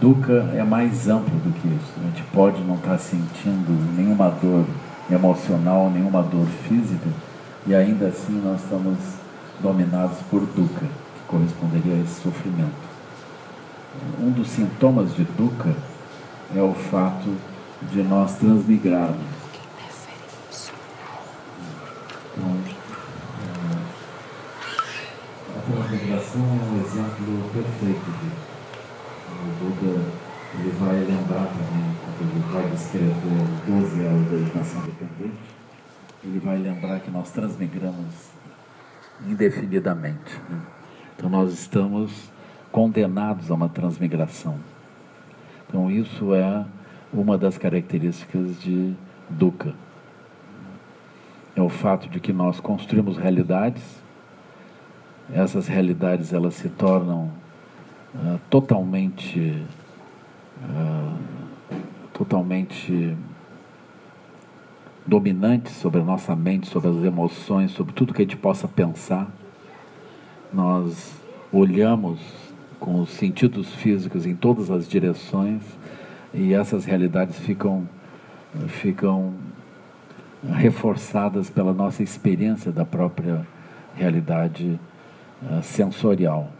Dukkha é mais amplo do que isso. A gente pode não estar sentindo nenhuma dor emocional, nenhuma dor física, e ainda assim nós estamos dominados por Dukkha, que corresponderia a esse sofrimento. Um dos sintomas de Dukkha é o fato de nós transmigrarmos. Então, a transmigração é um exemplo perfeito disso o Buda ele vai lembrar também, quando ele vai descrever 12 anos da educação dependente, ele vai lembrar que nós transmigramos indefinidamente. Né? Então nós estamos condenados a uma transmigração. Então isso é uma das características de Dukkha. É o fato de que nós construímos realidades, essas realidades elas se tornam uh, totalmente uh, totalmente dominante sobre a nossa mente, sobre as emoções, sobre tudo que a gente possa pensar. Nós olhamos com os sentidos físicos em todas as direções e essas realidades ficam ficam reforçadas pela nossa experiência da própria realidade uh, sensorial.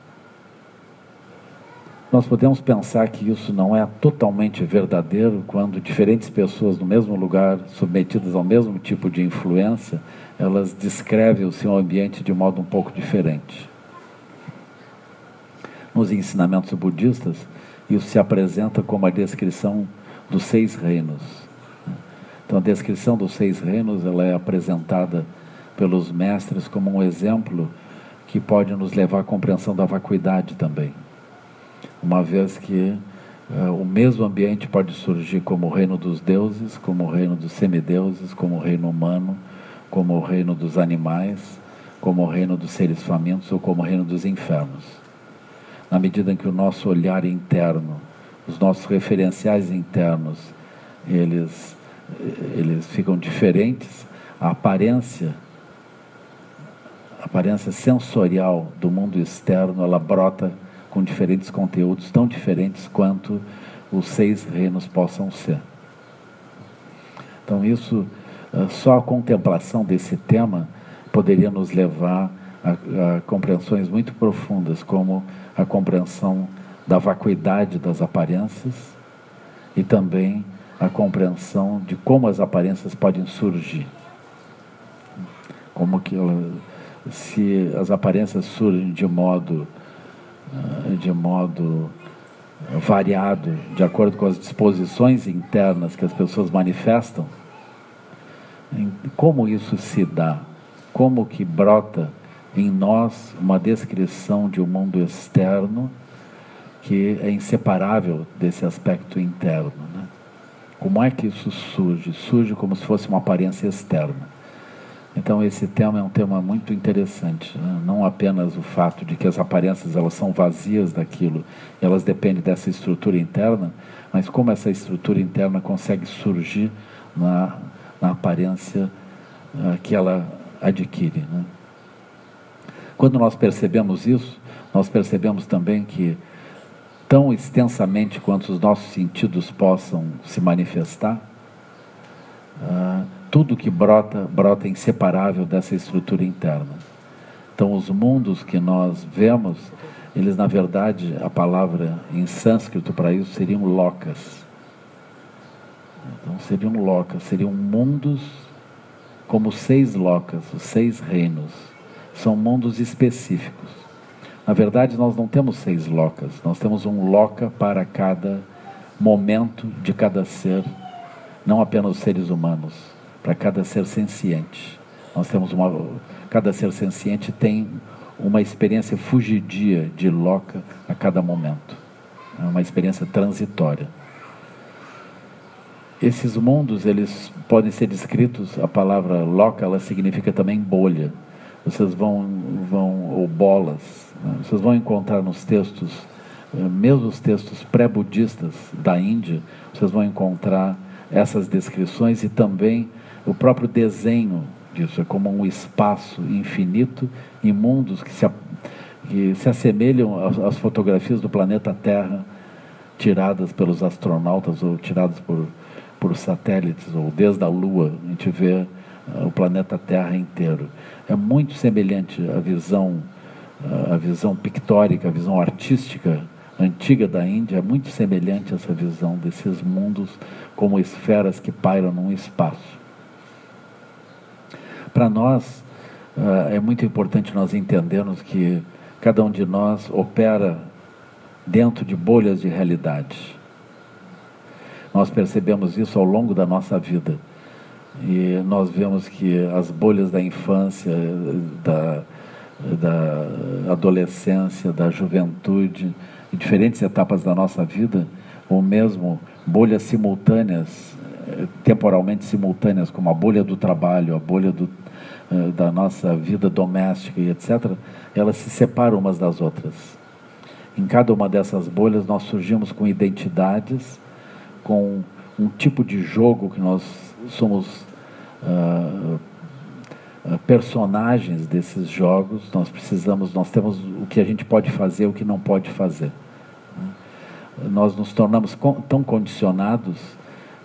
Nós podemos pensar que isso não é totalmente verdadeiro quando diferentes pessoas no mesmo lugar, submetidas ao mesmo tipo de influência, elas descrevem o seu ambiente de modo um pouco diferente. Nos ensinamentos budistas, isso se apresenta como a descrição dos seis reinos. Então, a descrição dos seis reinos ela é apresentada pelos mestres como um exemplo que pode nos levar à compreensão da vacuidade também uma vez que uh, o mesmo ambiente pode surgir como o reino dos deuses, como o reino dos semideuses, como o reino humano, como o reino dos animais, como o reino dos seres famintos ou como o reino dos infernos. Na medida em que o nosso olhar interno, os nossos referenciais internos, eles, eles ficam diferentes, a aparência a aparência sensorial do mundo externo, ela brota com diferentes conteúdos tão diferentes quanto os seis reinos possam ser. Então, isso, ah, só a contemplação desse tema poderia nos levar a, a compreensões muito profundas, como a compreensão da vacuidade das aparências e também a compreensão de como as aparências podem surgir. Como que se as aparências surgem de modo de modo variado, de acordo com as disposições internas que as pessoas manifestam, como isso se dá? Como que brota em nós uma descrição de um mundo externo que é inseparável desse aspecto interno? Né? Como é que isso surge? Surge como se fosse uma aparência externa. Então esse tema é um tema muito interessante, né? não apenas o fato de que as aparências elas são vazias daquilo, elas dependem dessa estrutura interna, mas como essa estrutura interna consegue surgir na, na aparência uh, que ela adquire. Né? Quando nós percebemos isso, nós percebemos também que tão extensamente quanto os nossos sentidos possam se manifestar, uh, tudo que brota, brota inseparável dessa estrutura interna. Então, os mundos que nós vemos, eles, na verdade, a palavra em sânscrito para isso seriam lokas. Então, seriam lokas, seriam mundos como seis lokas, os seis reinos. São mundos específicos. Na verdade, nós não temos seis locas, nós temos um loca para cada momento de cada ser, não apenas os seres humanos para cada ser senciente. Nós temos uma. Cada ser senciente tem uma experiência fugidia de loca a cada momento. É uma experiência transitória. Esses mundos, eles podem ser descritos, a palavra loca, ela significa também bolha. Vocês vão, vão ou bolas, né? vocês vão encontrar nos textos, eh, mesmo os textos pré-budistas da Índia, vocês vão encontrar essas descrições e também o próprio desenho disso é como um espaço infinito em mundos que se, que se assemelham às, às fotografias do planeta Terra tiradas pelos astronautas ou tiradas por, por satélites, ou desde a Lua, a gente vê uh, o planeta Terra inteiro. É muito semelhante à visão, uh, a visão pictórica, a visão artística antiga da Índia, é muito semelhante a essa visão desses mundos como esferas que pairam num espaço. Para nós, uh, é muito importante nós entendermos que cada um de nós opera dentro de bolhas de realidade. Nós percebemos isso ao longo da nossa vida. E nós vemos que as bolhas da infância, da, da adolescência, da juventude, em diferentes etapas da nossa vida, ou mesmo bolhas simultâneas, temporalmente simultâneas, como a bolha do trabalho, a bolha do, eh, da nossa vida doméstica e etc., elas se separam umas das outras. Em cada uma dessas bolhas, nós surgimos com identidades, com um tipo de jogo que nós somos uh, personagens desses jogos. Nós precisamos, nós temos o que a gente pode fazer, o que não pode fazer. Nós nos tornamos tão condicionados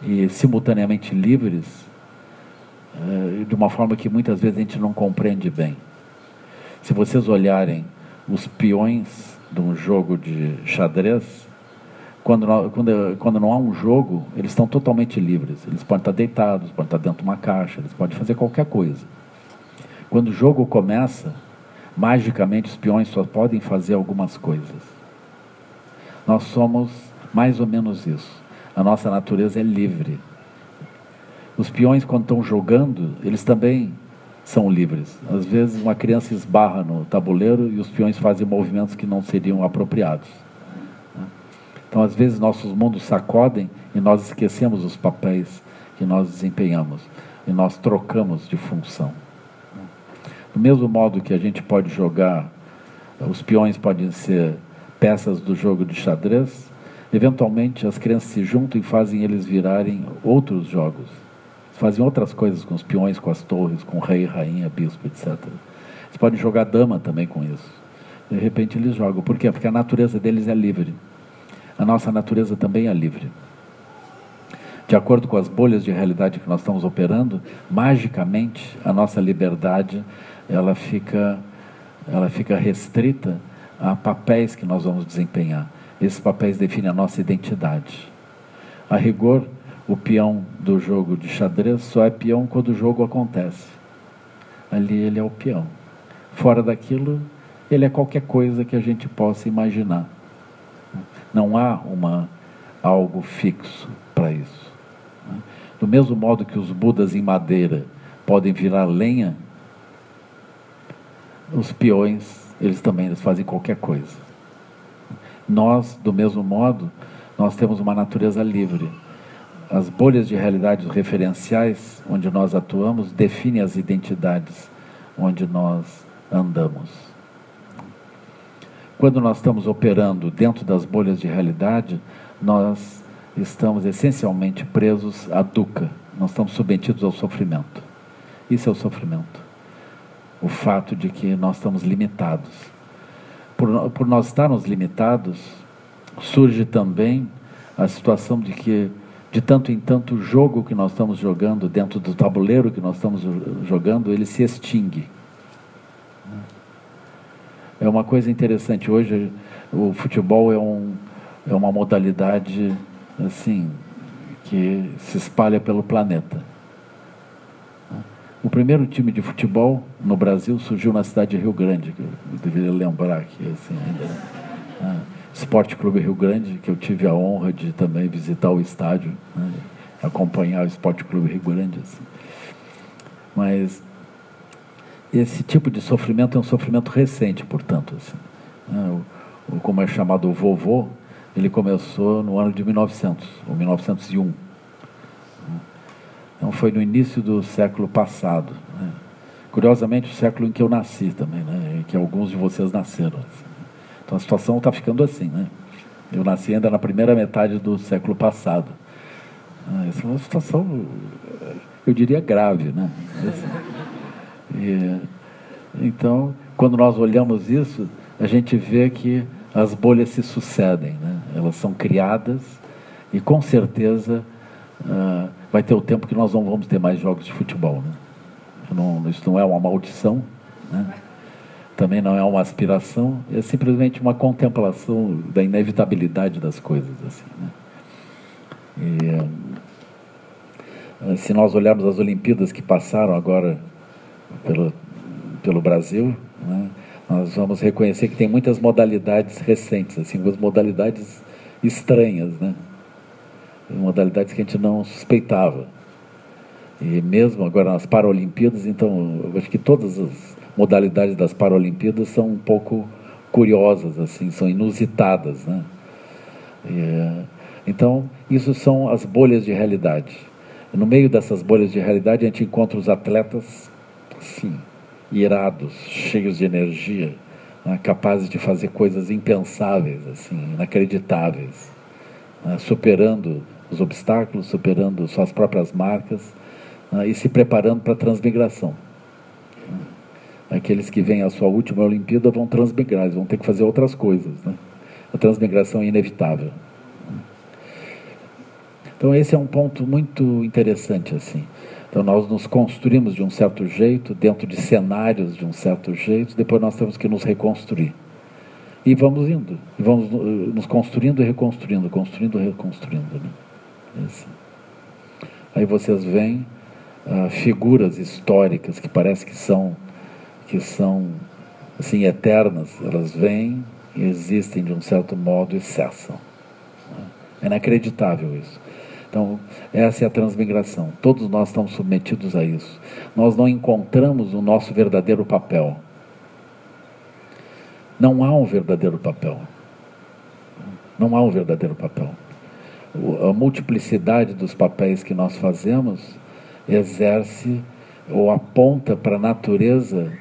e simultaneamente livres de uma forma que muitas vezes a gente não compreende bem. Se vocês olharem os peões de um jogo de xadrez, quando, não, quando, quando não há um jogo, eles estão totalmente livres. Eles podem estar deitados, podem estar dentro de uma caixa, eles podem fazer qualquer coisa. Quando o jogo começa, magicamente os peões só podem fazer algumas coisas. Nós somos mais ou menos isso. A nossa natureza é livre. Os peões, quando estão jogando, eles também são livres. Às vezes uma criança esbarra no tabuleiro e os peões fazem movimentos que não seriam apropriados. Então, às vezes, nossos mundos sacodem e nós esquecemos os papéis que nós desempenhamos e nós trocamos de função. Do mesmo modo que a gente pode jogar, os peões podem ser peças do jogo de xadrez, eventualmente as crianças se juntam e fazem eles virarem outros jogos fazem outras coisas com os peões, com as torres, com rei, rainha, bispo, etc. Eles podem jogar dama também com isso. De repente eles jogam. Por quê? Porque a natureza deles é livre. A nossa natureza também é livre. De acordo com as bolhas de realidade que nós estamos operando, magicamente a nossa liberdade ela fica, ela fica restrita a papéis que nós vamos desempenhar. Esses papéis definem a nossa identidade. A rigor, o peão do jogo de xadrez só é peão quando o jogo acontece. Ali ele é o peão. Fora daquilo, ele é qualquer coisa que a gente possa imaginar. Não há uma, algo fixo para isso. Do mesmo modo que os budas em madeira podem virar lenha, os peões, eles também eles fazem qualquer coisa. Nós, do mesmo modo, nós temos uma natureza livre as bolhas de realidades referenciais onde nós atuamos definem as identidades onde nós andamos. Quando nós estamos operando dentro das bolhas de realidade, nós estamos essencialmente presos à dukkha, nós estamos submetidos ao sofrimento. Isso é o sofrimento. O fato de que nós estamos limitados. Por, por nós estarmos limitados, surge também a situação de que de tanto em tanto o jogo que nós estamos jogando, dentro do tabuleiro que nós estamos jogando, ele se extingue. É uma coisa interessante. Hoje o futebol é, um, é uma modalidade assim que se espalha pelo planeta. O primeiro time de futebol no Brasil surgiu na cidade de Rio Grande, que eu deveria lembrar aqui. Assim, ainda. Esporte Clube Rio Grande, que eu tive a honra de também visitar o estádio, né, acompanhar o Esporte Clube Rio Grande. Assim. Mas esse tipo de sofrimento é um sofrimento recente, portanto. Assim, né, o, o, como é chamado o vovô, ele começou no ano de 1900, ou 1901. Então foi no início do século passado. Né. Curiosamente, o século em que eu nasci também, né, em que alguns de vocês nasceram. Assim. Então a situação está ficando assim, né? Eu nasci ainda na primeira metade do século passado. Ah, essa é uma situação, eu diria, grave, né? E, então, quando nós olhamos isso, a gente vê que as bolhas se sucedem, né? Elas são criadas e com certeza uh, vai ter o tempo que nós não vamos ter mais jogos de futebol. Né? Não, isso não é uma maldição, né? Também não é uma aspiração, é simplesmente uma contemplação da inevitabilidade das coisas. Assim, né? e, uh, se nós olharmos as Olimpíadas que passaram agora pelo, pelo Brasil, né? nós vamos reconhecer que tem muitas modalidades recentes, assim, algumas modalidades estranhas, né? modalidades que a gente não suspeitava. E mesmo agora nas Paralimpíadas, então, eu acho que todas as modalidades das Paralimpíadas são um pouco curiosas, assim, são inusitadas, né? E, então, isso são as bolhas de realidade. No meio dessas bolhas de realidade, a gente encontra os atletas, sim, irados, cheios de energia, né, capazes de fazer coisas impensáveis, assim, inacreditáveis, né, superando os obstáculos, superando suas próprias marcas né, e se preparando para a transmigração. Aqueles que vêm à sua última Olimpíada vão transmigrar, eles vão ter que fazer outras coisas. Né? A transmigração é inevitável. Então esse é um ponto muito interessante assim. Então nós nos construímos de um certo jeito, dentro de cenários de um certo jeito, depois nós temos que nos reconstruir. E vamos indo, e vamos eh, nos construindo e reconstruindo, construindo e reconstruindo. Né? Assim. Aí vocês veem ah, figuras históricas que parece que são que são assim eternas, elas vêm e existem de um certo modo e cessam. É inacreditável isso. Então, essa é a transmigração. Todos nós estamos submetidos a isso. Nós não encontramos o nosso verdadeiro papel. Não há um verdadeiro papel. Não há um verdadeiro papel. A multiplicidade dos papéis que nós fazemos exerce ou aponta para a natureza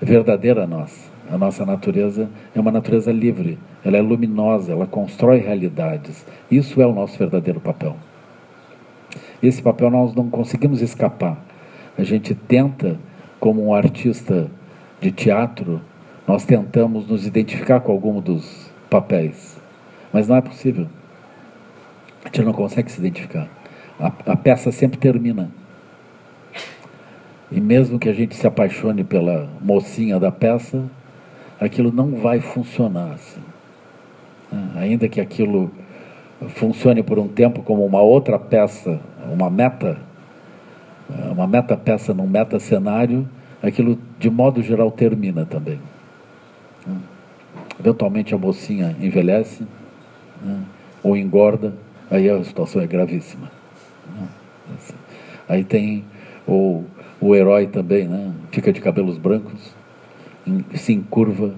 verdadeira nossa. A nossa natureza é uma natureza livre, ela é luminosa, ela constrói realidades. Isso é o nosso verdadeiro papel. Esse papel nós não conseguimos escapar. A gente tenta, como um artista de teatro, nós tentamos nos identificar com algum dos papéis, mas não é possível. A gente não consegue se identificar. A, a peça sempre termina. E mesmo que a gente se apaixone pela mocinha da peça, aquilo não vai funcionar assim. Ainda que aquilo funcione por um tempo como uma outra peça uma meta, uma meta peça num meta cenário, aquilo de modo geral termina também. Eventualmente a mocinha envelhece né? ou engorda, aí a situação é gravíssima. Né? Aí tem o, o herói também, né? fica de cabelos brancos, se encurva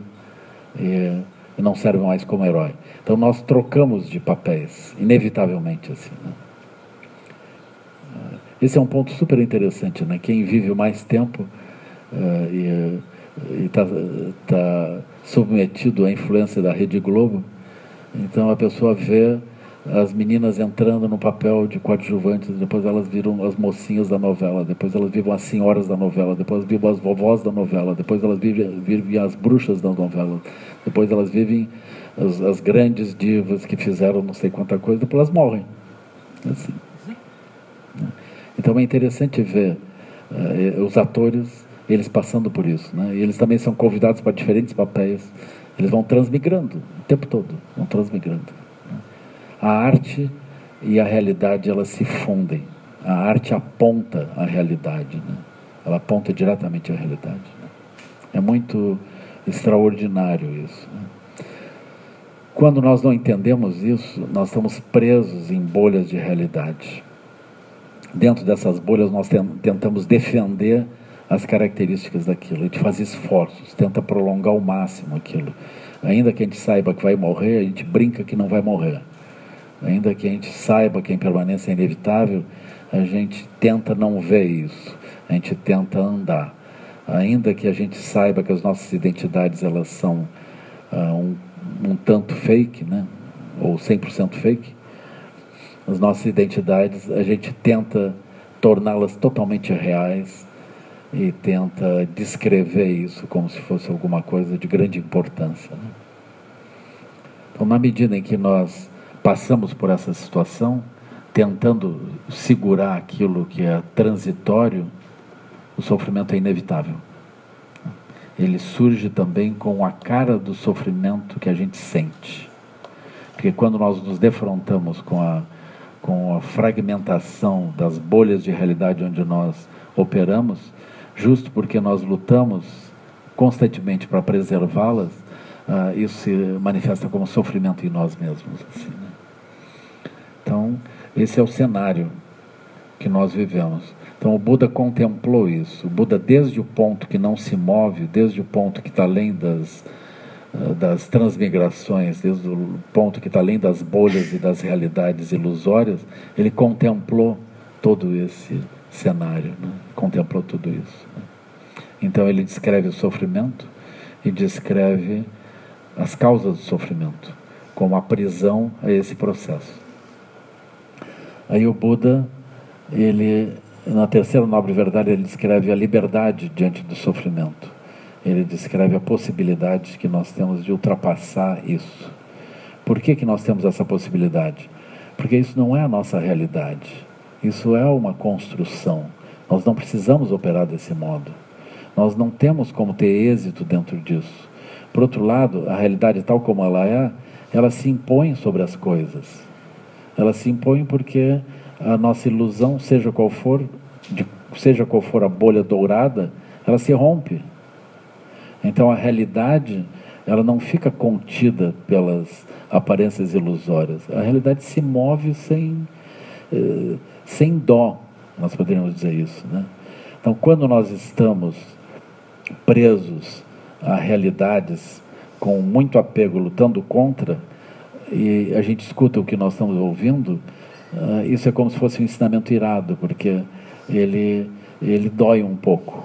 e, e não serve mais como herói. Então nós trocamos de papéis, inevitavelmente assim. Né? Esse é um ponto super interessante, né? Quem vive mais tempo uh, e está tá submetido à influência da Rede Globo, então a pessoa vê as meninas entrando no papel de coadjuvantes, depois elas viram as mocinhas da novela, depois elas vivem as senhoras da novela, depois vivem as vovós da novela, depois elas vivem, vivem as bruxas da novela, depois elas vivem as, as grandes divas que fizeram não sei quanta coisa, depois elas morrem. Assim. Então é interessante ver uh, os atores, eles passando por isso. Né? E eles também são convidados para diferentes papéis. Eles vão transmigrando o tempo todo, vão transmigrando. A arte e a realidade, elas se fundem. A arte aponta a realidade, né? ela aponta diretamente a realidade. Né? É muito extraordinário isso. Né? Quando nós não entendemos isso, nós estamos presos em bolhas de realidade dentro dessas bolhas nós tentamos defender as características daquilo, a gente faz esforços, tenta prolongar ao máximo aquilo. Ainda que a gente saiba que vai morrer, a gente brinca que não vai morrer. Ainda que a gente saiba que a impermanência é inevitável, a gente tenta não ver isso, a gente tenta andar. Ainda que a gente saiba que as nossas identidades elas são uh, um, um tanto fake, né? ou 100% fake, as nossas identidades, a gente tenta torná-las totalmente reais e tenta descrever isso como se fosse alguma coisa de grande importância. Né? Então, na medida em que nós passamos por essa situação, tentando segurar aquilo que é transitório, o sofrimento é inevitável. Ele surge também com a cara do sofrimento que a gente sente. Porque quando nós nos defrontamos com a, com a fragmentação das bolhas de realidade onde nós operamos, justo porque nós lutamos constantemente para preservá-las, uh, isso se manifesta como sofrimento em nós mesmos. Assim, né? Então, esse é o cenário que nós vivemos. Então, o Buda contemplou isso. O Buda, desde o ponto que não se move, desde o ponto que está além das eh, das transmigrações, desde o ponto que está além das bolhas e das realidades ilusórias, ele contemplou todo esse cenário, né? contemplou tudo isso. Então ele descreve o sofrimento e descreve as causas do sofrimento, como a prisão a esse processo. Aí o Buda, ele, na terceira nobre verdade, ele descreve a liberdade diante do sofrimento ele descreve a possibilidade que nós temos de ultrapassar isso. Por que, que nós temos essa possibilidade? Porque isso não é a nossa realidade. Isso é uma construção. Nós não precisamos operar desse modo. Nós não temos como ter êxito dentro disso. Por outro lado, a realidade tal como ela é, ela se impõe sobre as coisas. Ela se impõe porque a nossa ilusão, seja qual for, de, seja qual for a bolha dourada, ela se rompe. Então a realidade ela não fica contida pelas aparências ilusórias. A realidade se move sem, eh, sem dó, nós poderíamos dizer isso. Né? Então, quando nós estamos presos a realidades com muito apego, lutando contra, e a gente escuta o que nós estamos ouvindo, uh, isso é como se fosse um ensinamento irado, porque ele, ele dói um pouco.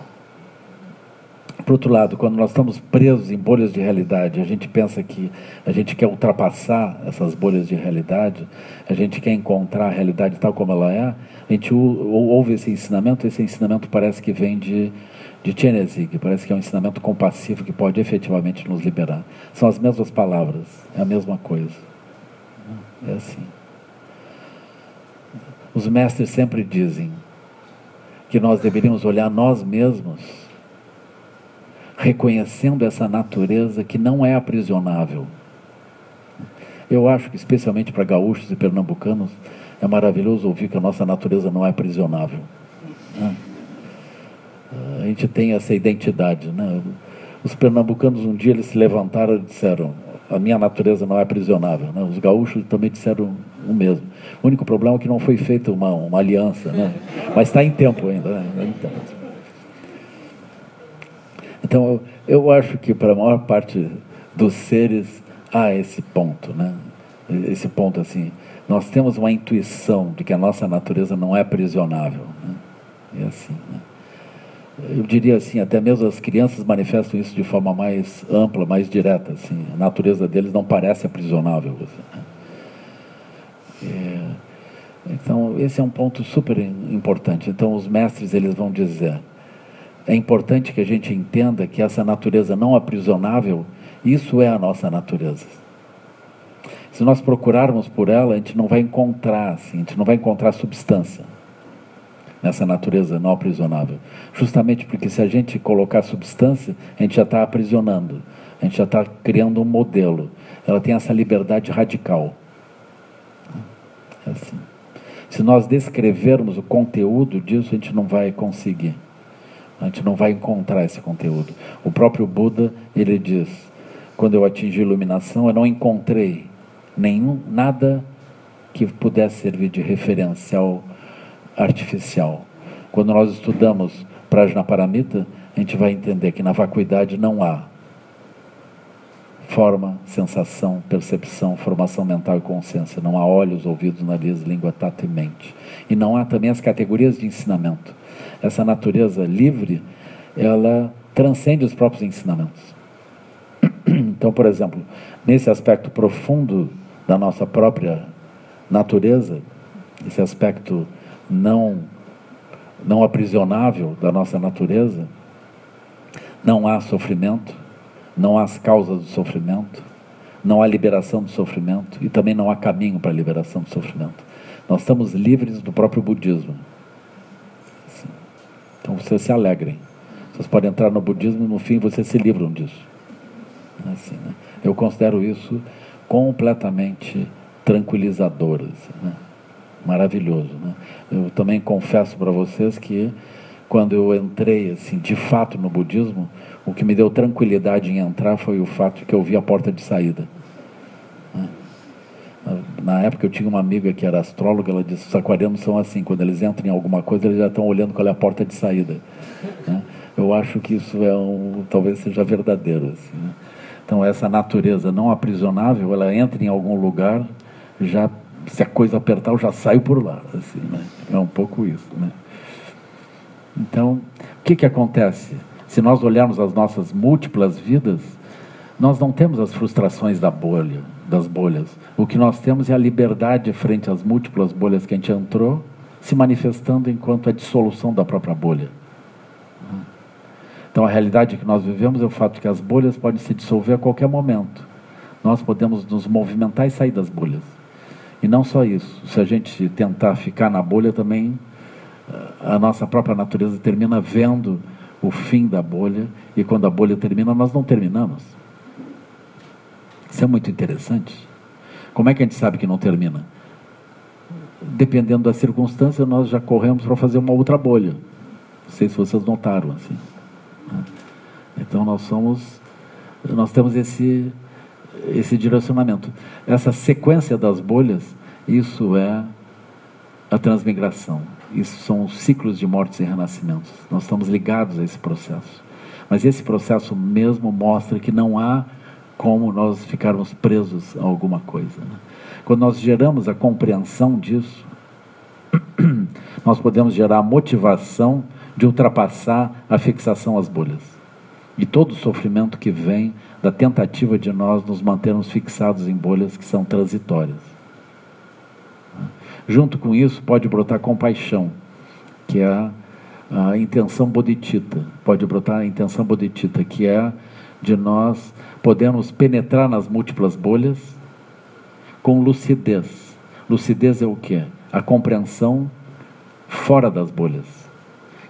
Por outro lado, quando nós estamos presos em bolhas de realidade, a gente pensa que a gente quer ultrapassar essas bolhas de realidade, a gente quer encontrar a realidade tal como ela é, a gente ouve esse ensinamento, esse ensinamento parece que vem de, de Chenezig, parece que é um ensinamento compassivo que pode efetivamente nos liberar. São as mesmas palavras, é a mesma coisa. É assim. Os mestres sempre dizem que nós deveríamos olhar nós mesmos reconhecendo essa natureza que não é aprisionável. Eu acho que, especialmente para gaúchos e pernambucanos, é maravilhoso ouvir que a nossa natureza não é aprisionável. Né? A gente tem essa identidade. Né? Os pernambucanos, um dia, eles se levantaram e disseram: a minha natureza não é aprisionável. Né? Os gaúchos também disseram o mesmo. O único problema é que não foi feita uma, uma aliança, né? mas está em tempo ainda. Né? Então, então, eu, acho que para a maior parte dos seres há esse ponto, né? Esse ponto assim, nós temos uma intuição de que a nossa natureza não é aprisionável, né? É assim, né? Eu diria assim, até mesmo as crianças manifestam isso de forma mais ampla, mais direta, assim. A natureza deles não parece aprisionável, assim, né? é, então, esse é um ponto super importante. Então, os mestres eles vão dizer é importante que a gente entenda que essa natureza não aprisionável, isso é a nossa natureza. Se nós procurarmos por ela, a gente não vai encontrar, assim, a gente não vai encontrar substância nessa natureza não aprisionável. Justamente porque se a gente colocar substância, a gente já está aprisionando, a gente já está criando um modelo. Ela tem essa liberdade radical. É assim. Se nós descrevermos o conteúdo disso, a gente não vai conseguir. A gente não vai encontrar esse conteúdo. O próprio Buda, ele diz: quando eu atingi a iluminação, eu não encontrei nenhum nada que pudesse servir de referencial artificial. Quando nós estudamos Prajnaparamita, a gente vai entender que na vacuidade não há forma, sensação, percepção, formação mental e consciência. Não há olhos, ouvidos, nariz, língua, tato e mente. E não há também as categorias de ensinamento essa natureza livre, ela transcende os próprios ensinamentos. Então, por exemplo, nesse aspecto profundo da nossa própria natureza, esse aspecto não não aprisionável da nossa natureza, não há sofrimento, não há as causas do sofrimento, não há liberação do sofrimento e também não há caminho para a liberação do sofrimento. Nós estamos livres do próprio budismo. Então vocês se alegrem. Vocês podem entrar no budismo e no fim vocês se livram disso. Assim, né? Eu considero isso completamente tranquilizador. Assim, né? Maravilhoso. Né? Eu também confesso para vocês que quando eu entrei assim, de fato no budismo, o que me deu tranquilidade em entrar foi o fato de que eu vi a porta de saída. Na época eu tinha uma amiga que era astróloga, ela disse, os aquarianos são assim, quando eles entram em alguma coisa, eles já estão olhando qual é a porta de saída. Né? Eu acho que isso é um, talvez seja verdadeiro. Assim, né? Então essa natureza não aprisionável, ela entra em algum lugar, já se a coisa apertar, eu já saio por lá. Assim, né? É um pouco isso. Né? Então, o que, que acontece? Se nós olharmos as nossas múltiplas vidas, nós não temos as frustrações da bolha, das bolhas. O que nós temos é a liberdade frente às múltiplas bolhas que a gente entrou, se manifestando enquanto a dissolução da própria bolha. Então a realidade que nós vivemos é o fato de que as bolhas podem se dissolver a qualquer momento. Nós podemos nos movimentar e sair das bolhas. E não só isso, se a gente tentar ficar na bolha também, eh, a nossa própria natureza termina vendo o fim da bolha, e quando a bolha termina, nós não terminamos. Isso é muito interessante. Como é que a gente sabe que não termina? Dependendo da circunstância, nós já corremos para fazer uma outra bolha. Não sei se vocês notaram assim. Né? Então nós somos, nós temos esse esse direcionamento, essa sequência das bolhas. Isso é a transmigração. Isso são os ciclos de mortes e renascimentos. Nós estamos ligados a esse processo. Mas esse processo mesmo mostra que não há como nós ficarmos presos a alguma coisa. Né? Quando nós geramos a compreensão disso, nós podemos gerar a motivação de ultrapassar a fixação às bolhas. E todo o sofrimento que vem da tentativa de nós nos mantermos fixados em bolhas que são transitórias. Junto com isso, pode brotar compaixão, que é a, intenção bodhicitta. Pode brotar a intenção bodhicitta, que é de nós podemos penetrar nas múltiplas bolhas com lucidez. Lucidez é o que? A compreensão fora das bolhas.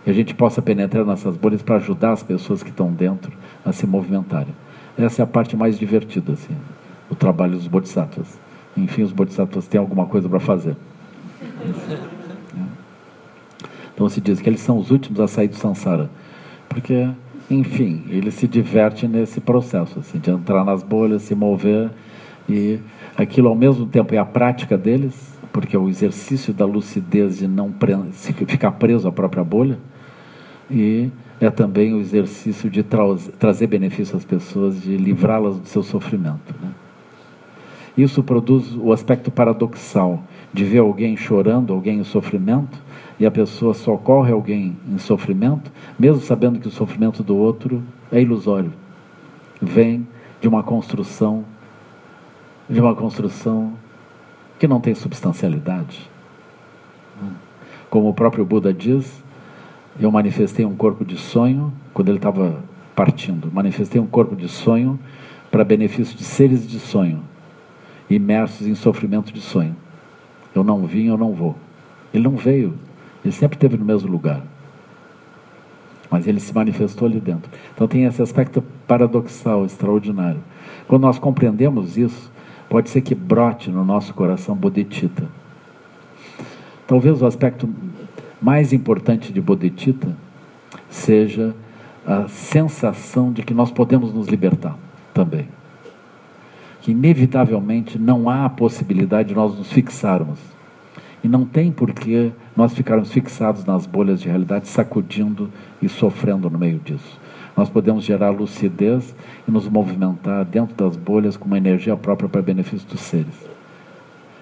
Que a gente possa penetrar nessas bolhas para ajudar as pessoas que estão dentro a se movimentarem. Essa é a parte mais divertida, assim, o trabalho dos bodhisattvas. Enfim, os bodhisattvas têm alguma coisa para fazer. Então se diz que eles são os últimos a sair do samsara. Porque enfim, ele se diverte nesse processo, assim, de entrar nas bolhas, se mover, e aquilo ao mesmo tempo é a prática deles, porque é o exercício da lucidez de não pre ficar preso à própria bolha, e é também o exercício de tra trazer benefício às pessoas, de livrá-las do seu sofrimento. Né? Isso produz o aspecto paradoxal de ver alguém chorando, alguém em sofrimento, e a pessoa socorre alguém em sofrimento, mesmo sabendo que o sofrimento do outro é ilusório. Vem de uma construção, de uma construção que não tem substancialidade. Como o próprio Buda diz, eu manifestei um corpo de sonho quando ele estava partindo. Manifestei um corpo de sonho para benefício de seres de sonho, imersos em sofrimento de sonho. Eu não vim, eu não vou. Ele não veio, ele sempre esteve no mesmo lugar. Mas ele se manifestou ali dentro. Então tem esse aspecto paradoxal, extraordinário. Quando nós compreendemos isso, pode ser que brote no nosso coração bodhicitta. Talvez o aspecto mais importante de bodhicitta seja a sensação de que nós podemos nos libertar também. Que inevitavelmente não há a possibilidade de nós nos fixarmos e não tem por que nós ficarmos fixados nas bolhas de realidade, sacudindo e sofrendo no meio disso. Nós podemos gerar lucidez e nos movimentar dentro das bolhas com uma energia própria para benefício dos seres.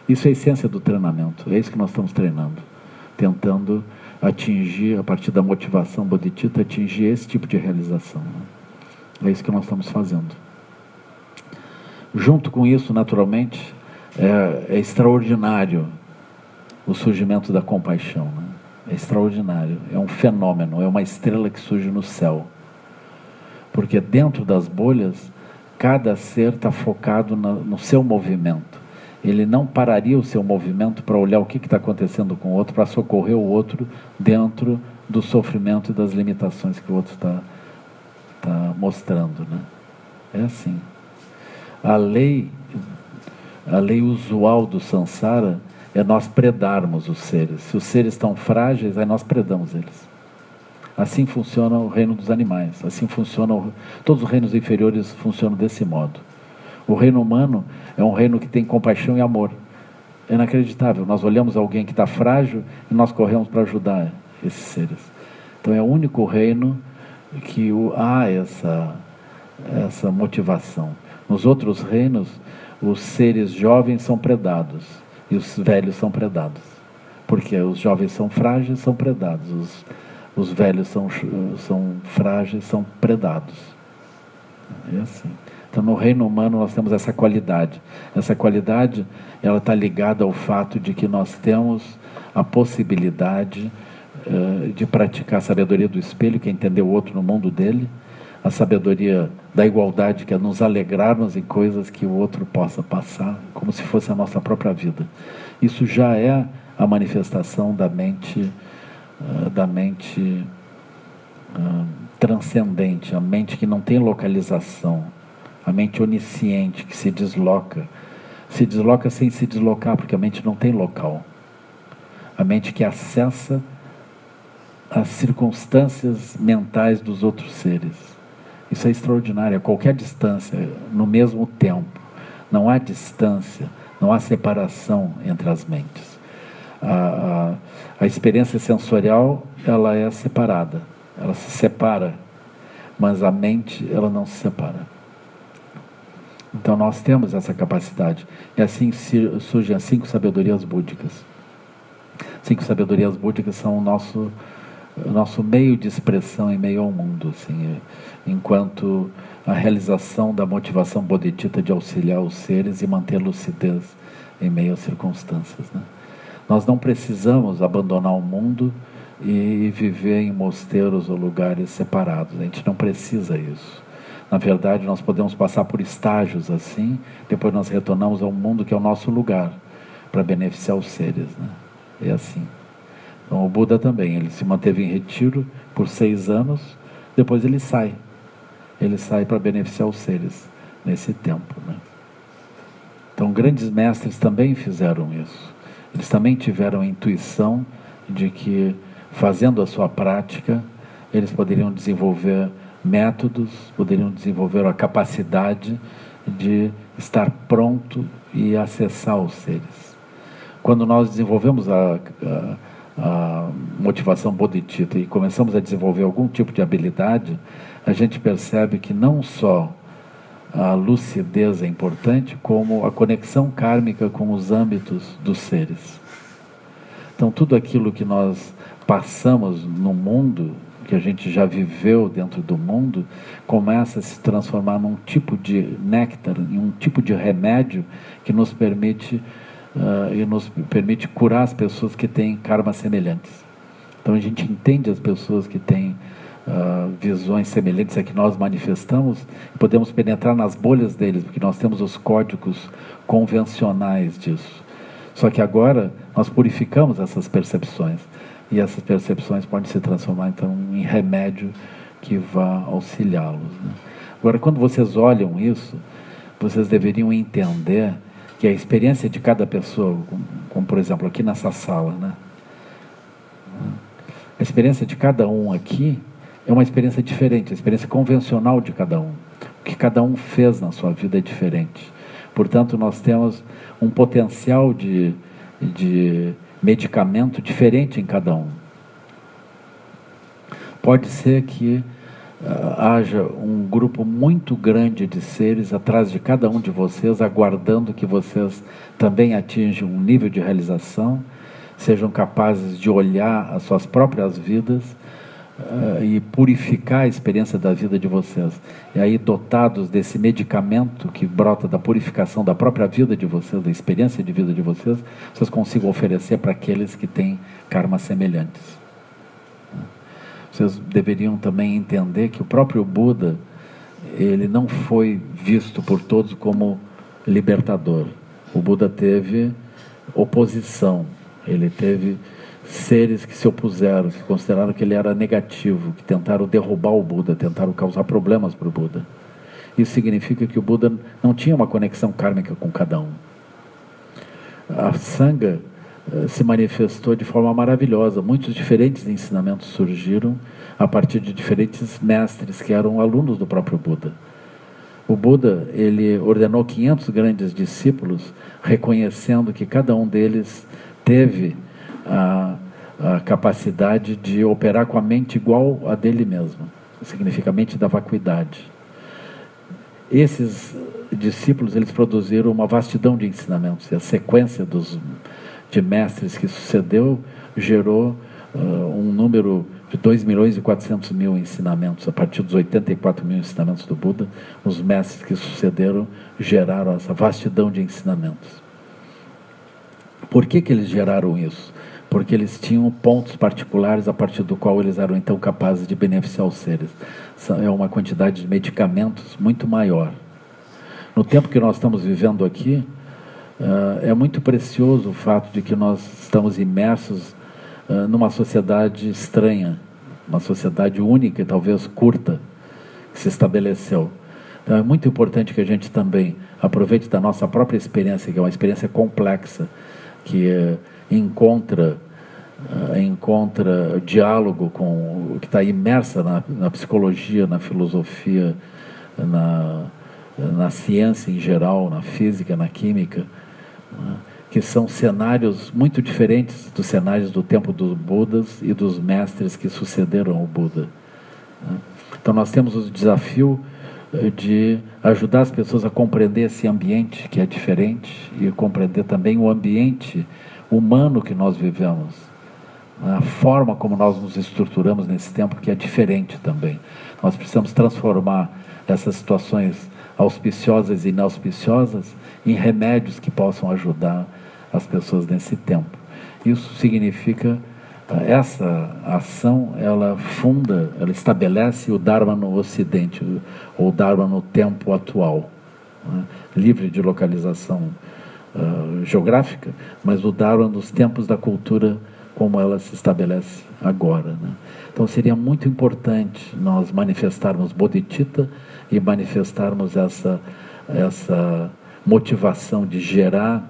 Isso é a essência do treinamento, é isso que nós estamos treinando, tentando atingir, a partir da motivação bodhicitta, atingir esse tipo de realização. Né? É isso que nós estamos fazendo. Junto com isso, naturalmente, é, é extraordinário o surgimento da compaixão. Né? É extraordinário, é um fenômeno, é uma estrela que surge no céu. Porque dentro das bolhas, cada ser está focado no, no seu movimento. Ele não pararia o seu movimento para olhar o que está acontecendo com o outro, para socorrer o outro dentro do sofrimento e das limitações que o outro está tá mostrando. Né? É assim. A lei, a lei usual do samsara é nós predarmos os seres. Se os seres estão frágeis, aí nós predamos eles. Assim funciona o reino dos animais. Assim funciona todos os reinos inferiores funcionam desse modo. O reino humano é um reino que tem compaixão e amor. É inacreditável. Nós olhamos alguém que está frágil e nós corremos para ajudar esses seres. Então é o único reino que há essa essa motivação. Nos outros reinos, os seres jovens são predados e os velhos são predados. Porque os jovens são frágeis, são predados. Os, os velhos são, são frágeis, são predados. É assim. Então, no reino humano, nós temos essa qualidade. Essa qualidade, ela está ligada ao fato de que nós temos a possibilidade uh, de praticar a sabedoria do espelho, que é entender o outro no mundo dele, a sabedoria da igualdade, que é nos alegrarmos em coisas que o outro possa passar, como se fosse a nossa própria vida. Isso já é a manifestação da mente, uh, da mente uh, transcendente, a mente que não tem localização, a mente onisciente que se desloca, se desloca sem se deslocar, porque a mente não tem local. A mente que acessa as circunstâncias mentais dos outros seres isso é extraordinário, a qualquer distância, no mesmo tempo. Não há distância, não há separação entre as mentes. A, a, a experiência sensorial, ela é separada, ela se separa, mas a mente, ela não se separa. Então nós temos essa capacidade. E assim surgem as cinco sabedorias búdicas. Cinco sabedorias búdicas são o nosso o nosso meio de expressão em meio ao mundo, assim, enquanto a realização da motivação bodhicitta de auxiliar os seres e manter lucidez em meio às circunstâncias. Né? Nós não precisamos abandonar o mundo e viver em mosteiros ou lugares separados. A gente não precisa isso. Na verdade, nós podemos passar por estágios assim, depois nós retornamos ao mundo que é o nosso lugar para beneficiar os seres. Né? É assim. Então o Buda também, ele se manteve em retiro por seis anos, depois ele sai. Ele sai para beneficiar os seres nesse tempo. Né? Então grandes mestres também fizeram isso. Eles também tiveram a intuição de que fazendo a sua prática, eles poderiam desenvolver métodos, poderiam desenvolver a capacidade de estar pronto e acessar os seres. Quando nós desenvolvemos a, a a motivação bodhicitta e começamos a desenvolver algum tipo de habilidade, a gente percebe que não só a lucidez é importante, como a conexão kármica com os âmbitos dos seres. Então, tudo aquilo que nós passamos no mundo, que a gente já viveu dentro do mundo, começa a se transformar num tipo de néctar, em um tipo de remédio que nos permite uh, e nos permite curar as pessoas que têm karmas semelhantes. Então a gente entende as pessoas que têm uh, visões semelhantes a que nós manifestamos podemos penetrar nas bolhas deles, porque nós temos os códigos convencionais disso. Só que agora nós purificamos essas percepções e essas percepções podem se transformar então em remédio que vá auxiliá-los. Né? Agora, quando vocês olham isso, vocês deveriam entender que a experiência de cada pessoa, como, como, por exemplo aqui nessa sala, né? A experiência de cada um aqui é uma experiência diferente, a experiência convencional de cada um. O que cada um fez na sua vida é diferente. Portanto, nós temos um potencial de, de medicamento diferente em cada um. Pode ser que uh, haja um grupo muito grande de seres atrás de cada um de vocês, aguardando que vocês também atinjam um nível de realização, sejam capazes de olhar as suas próprias vidas uh, e purificar a experiência da vida de vocês. E aí, dotados desse medicamento que brota da purificação da própria vida de vocês, da experiência de vida de vocês, vocês consigam oferecer para aqueles que têm karmas semelhantes. Vocês deveriam também entender que o próprio Buda ele não foi visto por todos como libertador. O Buda teve oposição, ele teve seres que se opuseram, que consideraram que ele era negativo, que tentaram derrubar o Buda, tentaram causar problemas para o Buda. Isso significa que o Buda não tinha uma conexão kármica com cada um. A Sangha eh, se manifestou de forma maravilhosa. Muitos diferentes ensinamentos surgiram a partir de diferentes mestres que eram alunos do próprio Buda. O Buda ele ordenou 500 grandes discípulos, reconhecendo que cada um deles teve a, a capacidade de operar com a mente igual a dele mesmo. Significa a mente da vacuidade. Esses discípulos eles produziram uma vastidão de ensinamentos e a sequência dos de mestres que sucedeu gerou uh, um número de 2 milhões e 400 mil ensinamentos. A partir dos 84 mil ensinamentos do Buda, os mestres que sucederam geraram essa vastidão de ensinamentos. Por que, que eles geraram isso? Porque eles tinham pontos particulares a partir do qual eles eram então capazes de beneficiar os seres. É uma quantidade de medicamentos muito maior. No tempo que nós estamos vivendo aqui, uh, é muito precioso o fato de que nós estamos imersos uh, numa sociedade estranha, uma sociedade única e talvez curta, que se estabeleceu. Então é muito importante que a gente também aproveite da nossa própria experiência, que é uma experiência complexa, que uh, encontra uh, encontra diálogo com o que está imersa na, na, psicologia, na filosofia, na, na ciência em geral, na física, na química, uh, que são cenários muito diferentes dos cenários do tempo dos Budas e dos mestres que sucederam o Buda. Uh, então nós temos o desafio eh, de ajudar as pessoas a compreender esse ambiente que é diferente e compreender também o ambiente humano que nós vivemos, a forma como nós nos estruturamos nesse tempo que é diferente também. Nós precisamos transformar essas situações auspiciosas e inauspiciosas em remédios que possam ajudar as pessoas nesse tempo. Isso significa eh, essa ação ela funda, ela estabelece o Dharma no Ocidente, ou Dharma no tempo atual, né? livre de localização uh, geográfica, mas o Dharma nos tempos da cultura como ela se estabelece agora. Né? Então seria muito importante nós manifestarmos bodhicitta e manifestarmos essa, essa motivação de gerar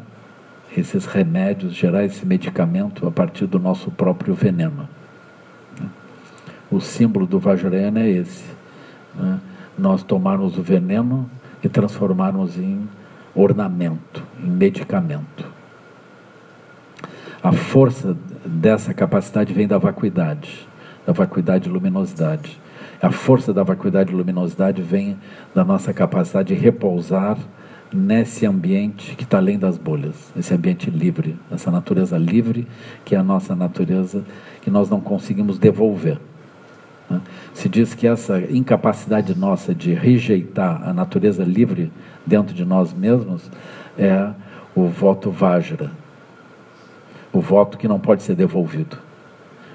esses remédios, gerar esse medicamento a partir do nosso próprio veneno. Né? O símbolo do Vajrayana é esse. Né? Nós tomarmos o veneno e transformarmos em ornamento, medicamento. A força dessa capacidade vem da vacuidade, da vacuidade e luminosidade. A força da vacuidade e luminosidade vem da nossa capacidade de repousar nesse ambiente que está além das bolhas, esse ambiente livre, essa natureza livre que é a nossa natureza que nós não conseguimos devolver. Né? Se diz que essa incapacidade nossa de rejeitar a natureza livre dentro de nós mesmos é o voto Vajra, o voto que não pode ser devolvido.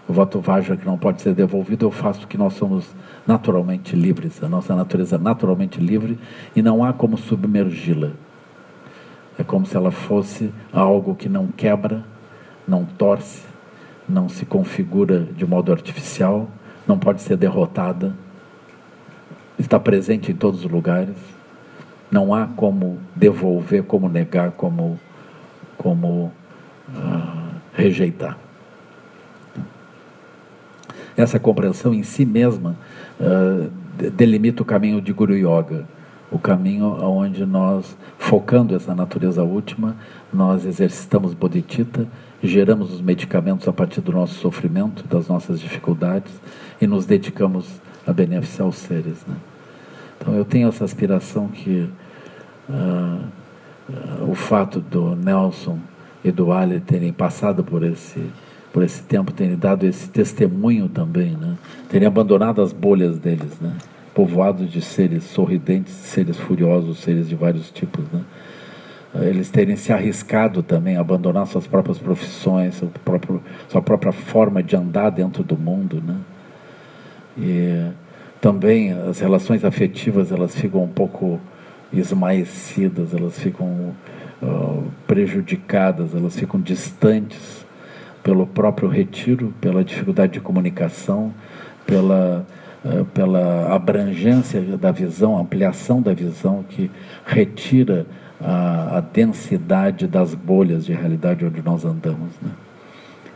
O voto Vajra que não pode ser devolvido é o fato que nós somos naturalmente livres, a nossa natureza é naturalmente livre e não há como submergi-la. É como se ela fosse algo que não quebra, não torce, não se configura de modo artificial, não pode ser derrotada, está presente em todos os lugares, não há como devolver, como negar, como, como uh, rejeitar. Essa compreensão em si mesma uh, delimita o caminho de Guru Yoga, o caminho onde nós, focando essa natureza última, nós exercitamos bodhicitta, geramos os medicamentos a partir do nosso sofrimento, das nossas dificuldades e nos dedicamos a beneficiar os seres. Né? Então eu tenho essa aspiração que uh, uh, o fato do Nelson e do Ali terem passado por esse por esse tempo, terem dado esse testemunho também, né? terem abandonado as bolhas deles, né? povoados de seres sorridentes, seres furiosos, seres de vários tipos. Né? Eles terem se arriscado também a abandonar suas próprias profissões, seu próprio, sua própria forma de andar dentro do mundo. Né? E também as relações afetivas elas ficam um pouco esmaecidas, elas ficam uh, prejudicadas, elas ficam distantes pelo próprio retiro, pela dificuldade de comunicação, pela, uh, pela abrangência da visão, ampliação da visão que retira a, a densidade das bolhas de realidade onde nós andamos. Né?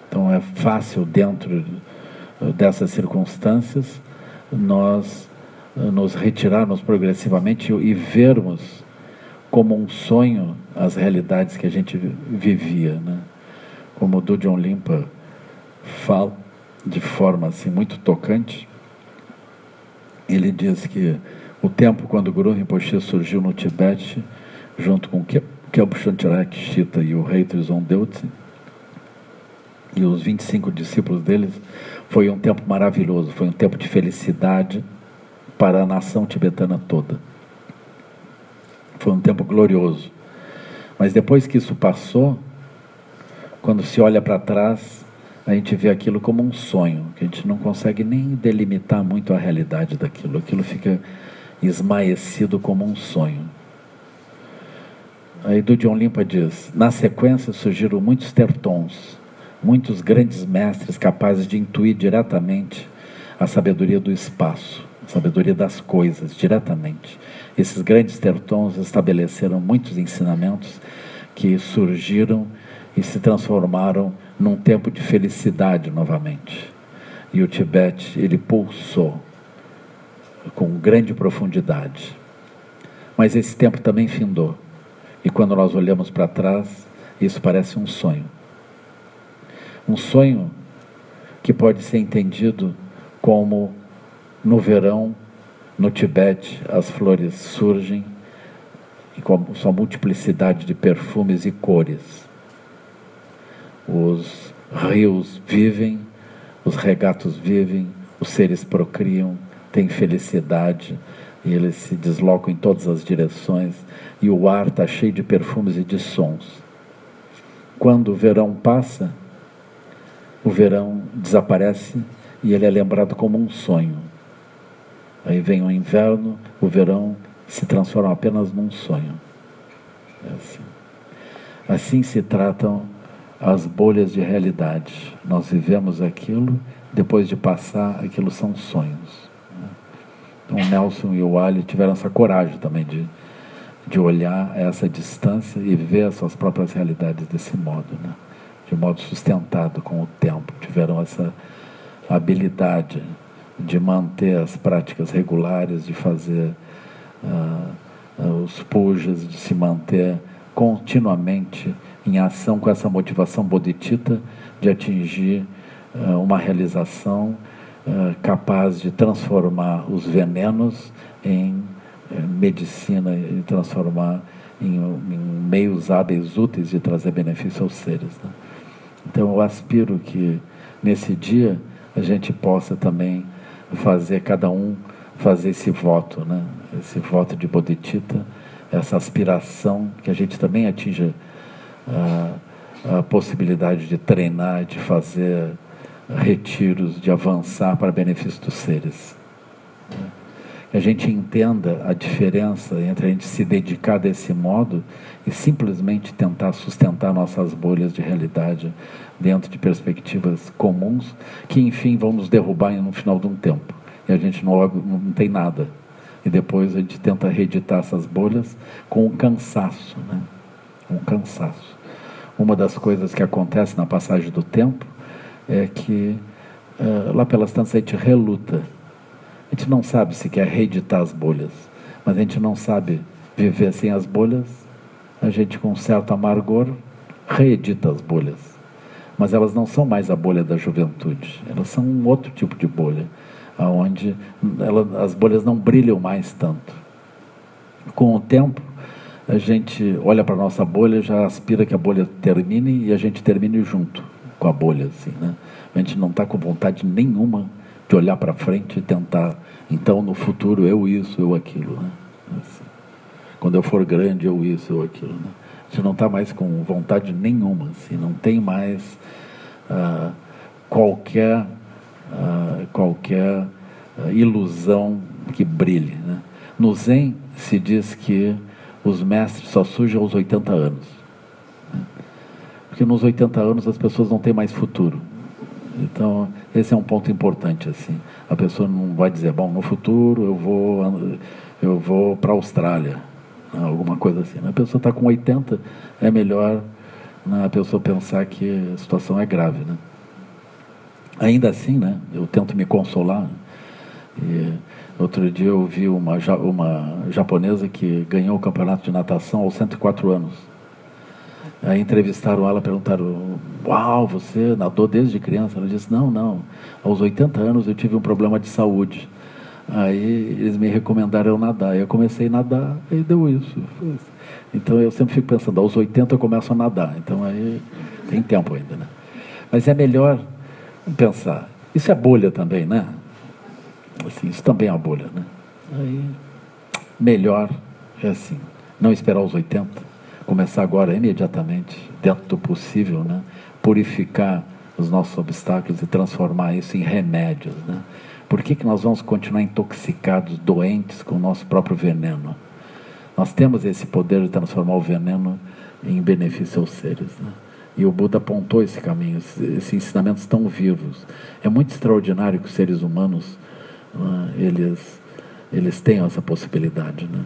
Então é fácil dentro dessas circunstâncias nós nos retirarmos progressivamente e vermos como um sonho as realidades que a gente vivia, né? Como o Dudion Limpa fala de forma assim muito tocante, ele diz que o tempo quando Guru Rinpoche surgiu no Tibete, junto com Khyalpo Shantirak Shita e o rei Trizon Deutze, e os 25 discípulos deles, foi um tempo maravilhoso, foi um tempo de felicidade para a nação tibetana toda. Foi um tempo glorioso. Mas depois que isso passou, quando se olha para trás, a gente vê aquilo como um sonho, que a gente não consegue nem delimitar muito a realidade daquilo. Aquilo fica esmaecido como um sonho. Aí do John Limpa diz: na sequência surgiram muitos tertons muitos grandes mestres capazes de intuir diretamente a sabedoria do espaço, a sabedoria das coisas, diretamente. Esses grandes tertons estabeleceram muitos ensinamentos que surgiram e se transformaram num tempo de felicidade novamente. E o Tibete, ele pulsou com grande profundidade. Mas esse tempo também findou. E quando nós olhamos para trás, isso parece um sonho. Um sonho que pode ser entendido como no verão, no Tibete, as flores surgem e com sua multiplicidade de perfumes e cores. Os rios vivem, os regatos vivem, os seres procriam, têm felicidade e eles se deslocam em todas as direções e o ar está cheio de perfumes e de sons. Quando o verão passa, o verão desaparece e ele é lembrado como um sonho. Aí vem o inverno, o verão se transforma apenas num sonho. É assim. assim se tratam as bolhas de realidade. Nós vivemos aquilo, depois de passar, aquilo são sonhos. Então, o Nelson e o Ali tiveram essa coragem também de, de olhar essa distância e ver as suas próprias realidades desse modo. Né? de modo sustentado com o tempo, tiveram essa habilidade de manter as práticas regulares, de fazer uh, os pujas, de se manter continuamente em ação com essa motivação bodhicitta de atingir uh, uma realização capaz de transformar os venenos em medicina e transformar em, em, meios hábeis úteis de trazer benefício aos seres. Né? Então eu aspiro que nesse dia a gente possa também fazer cada um fazer esse voto, né? Esse voto de bodhicitta, essa aspiração que a gente também atinja a, a possibilidade de treinar, de fazer retiros, de avançar para benefício dos seres. Que a gente entenda a diferença entre a gente se dedicar desse modo e simplesmente tentar sustentar nossas bolhas de realidade dentro de perspectivas comuns, que enfim vão nos derrubar no final de um tempo. E a gente não, não tem nada. E depois a gente tenta reeditar essas bolhas com o cansaço, né? Um cansaço. Uma das coisas que acontece na passagem do tempo é que uh, lá pelas tantas a gente reluta a gente não sabe se quer reeditar as bolhas, mas a gente não sabe viver sem as bolhas. A gente, com certo amargor, reedita as bolhas. Mas elas não são mais a bolha da juventude, elas são um outro tipo de bolha, onde as bolhas não brilham mais tanto. Com o tempo, a gente olha para a nossa bolha, já aspira que a bolha termine e a gente termine junto com a bolha, assim, né? A gente não está com vontade nenhuma de olhar para frente e tentar, então no futuro eu isso, eu aquilo. Né? Assim. Quando eu for grande, eu isso, eu aquilo. Né? A gente não está mais com vontade nenhuma, assim, não tem mais ah, qualquer, ah, qualquer ilusão que brilhe. Né? No Zen se diz que os mestres só surgem aos 80 anos. Né? Porque nos 80 anos as pessoas não têm mais futuro. Então, esse é um ponto importante assim. A pessoa não vai dizer, bom, no futuro eu vou eu vou para a Austrália, né? alguma coisa assim. A pessoa está com 80, é melhor né, a pessoa pensar que a situação é grave, né? Ainda assim, né, eu tento me consolar. E outro dia eu vi uma, uma japonesa que ganhou o campeonato de natação aos 104 anos. Aí entrevistaram ela, perguntaram: Uau, você nadou desde criança? Ela disse: Não, não. Aos 80 anos eu tive um problema de saúde. Aí eles me recomendaram eu nadar. Eu comecei a nadar e deu isso. Então eu sempre fico pensando: aos 80 eu começo a nadar. Então aí tem tempo ainda, né? Mas é melhor pensar. Isso é bolha também, né? Assim, isso também é uma bolha, né? Aí, melhor é assim, não esperar os 80, começar agora imediatamente, dentro do possível, né? Purificar os nossos obstáculos e transformar isso em remédios, né? Por que, que nós vamos continuar intoxicados, doentes com o nosso próprio veneno? Nós temos esse poder de transformar o veneno em benefício aos seres, né? E o Buda apontou esse caminho, esses ensinamentos estão vivos. É muito extraordinário que os seres humanos né, eles, eles tenham essa possibilidade. Né?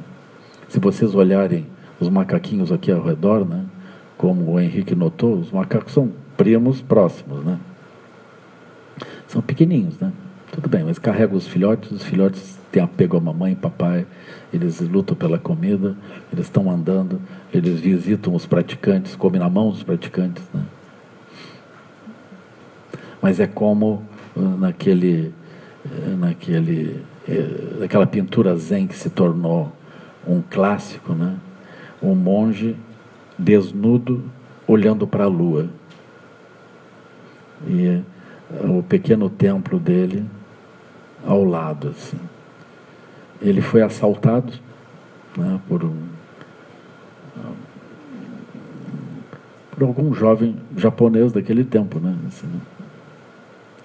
Se vocês olharem os macaquinhos aqui ao redor, né, como o Henrique notou, os macacos são primos próximos. Né? São pequeninhos, né? Tudo bem, mas carregam os filhotes, os filhotes têm apego a mamãe e papai, eles lutam pela comida, eles estão andando, eles visitam os praticantes, comem na mão dos praticantes. Né? Mas é como uh, naquele, uh, naquele, uh, naquela pintura zen que se tornou um clássico, né? Um monge desnudo olhando para a lua. E o pequeno templo dele ao lado. Assim. Ele foi assaltado né, por um, por algum jovem japonês daquele tempo, né? Assim,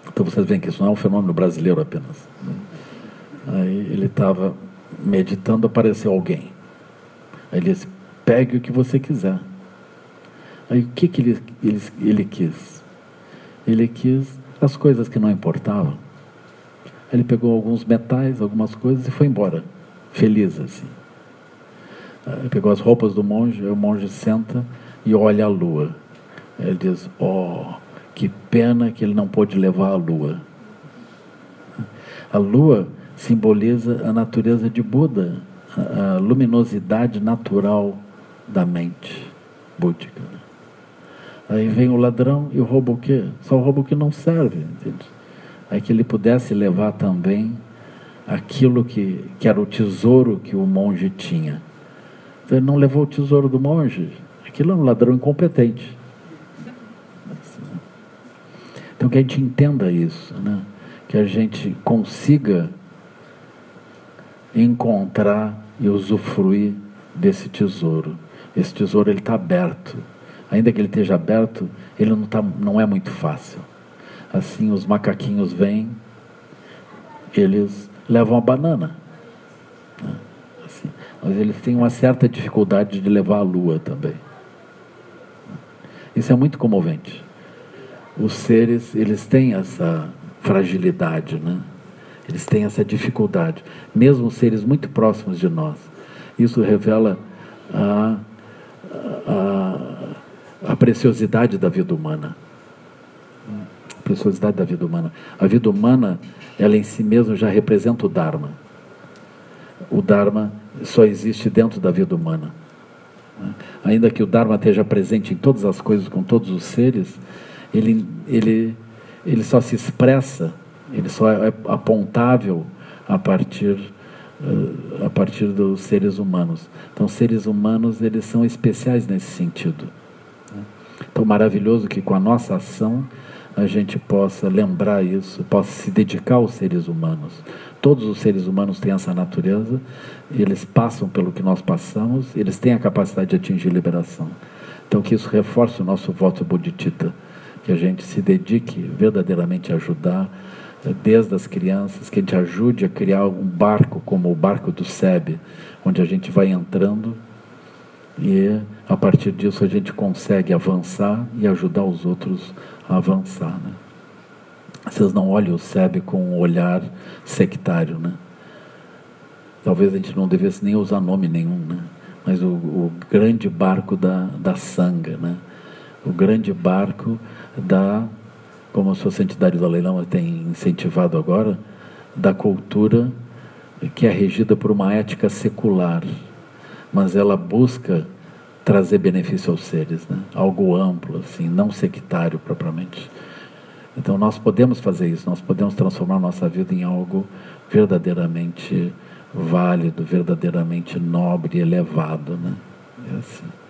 então vocês veem que isso não é um fenômeno brasileiro apenas. Né? Aí ele estava meditando, apareceu alguém. Aí ele disse, pegue o que você quiser. Aí o que, que ele, ele, ele quis? Ele quis as coisas que não importavam. Ele pegou alguns metais, algumas coisas e foi embora, feliz assim. Ele pegou as roupas do monge, o monge senta e olha a lua. Ele diz: Oh, que pena que ele não pôde levar a lua. A lua simboliza a natureza de Buda, a luminosidade natural da mente búdica. Aí vem o ladrão e rouba o quê? Só rouba o que não serve, entende? Aí que ele pudesse levar também aquilo que, que era o tesouro que o monge tinha. Então, ele não levou o tesouro do monge, aquilo é um ladrão incompetente. Então que a gente entenda isso, né? que a gente consiga encontrar e usufruir desse tesouro. Esse tesouro ele está aberto. Ainda que ele esteja aberto, ele não, tá, não é muito fácil. Assim, os macaquinhos vêm, eles levam a banana. Né? Assim, mas eles têm uma certa dificuldade de levar a lua também. Isso é muito comovente. Os seres, eles têm essa fragilidade, né? Eles têm essa dificuldade, mesmo seres muito próximos de nós. Isso revela a, a, a preciosidade da vida humana. A preciosidade da vida humana. A vida humana, ela em si mesma já representa o Dharma. O Dharma só existe dentro da vida humana. Ainda que o Dharma esteja presente em todas as coisas, com todos os seres, ele, ele, ele só se expressa, ele só é apontável a partir, a partir dos seres humanos. Então, seres humanos, eles são especiais nesse sentido. Então, maravilhoso que com a nossa ação a gente possa lembrar isso, possa se dedicar aos seres humanos. Todos os seres humanos têm essa natureza, eles passam pelo que nós passamos, eles têm a capacidade de atingir liberação. Então, que isso reforce o nosso voto bodhicitta, que a gente se dedique verdadeiramente a ajudar desde as crianças, que a gente ajude a criar um barco como o barco do SEB, onde a gente vai entrando e a partir disso a gente consegue avançar e ajudar os outros a avançar. Né? Vocês não olhem o SEB com um olhar sectário. Né? Talvez a gente não devesse nem usar nome nenhum, né? mas o, o grande barco da, da sanga, né? o grande barco da como a sua santidade do leilão tem incentivado agora, da cultura que é regida por uma ética secular, mas ela busca trazer benefício aos seres, né? algo amplo, assim, não sectário propriamente. Então nós podemos fazer isso, nós podemos transformar nossa vida em algo verdadeiramente válido, verdadeiramente nobre, elevado, né? É assim.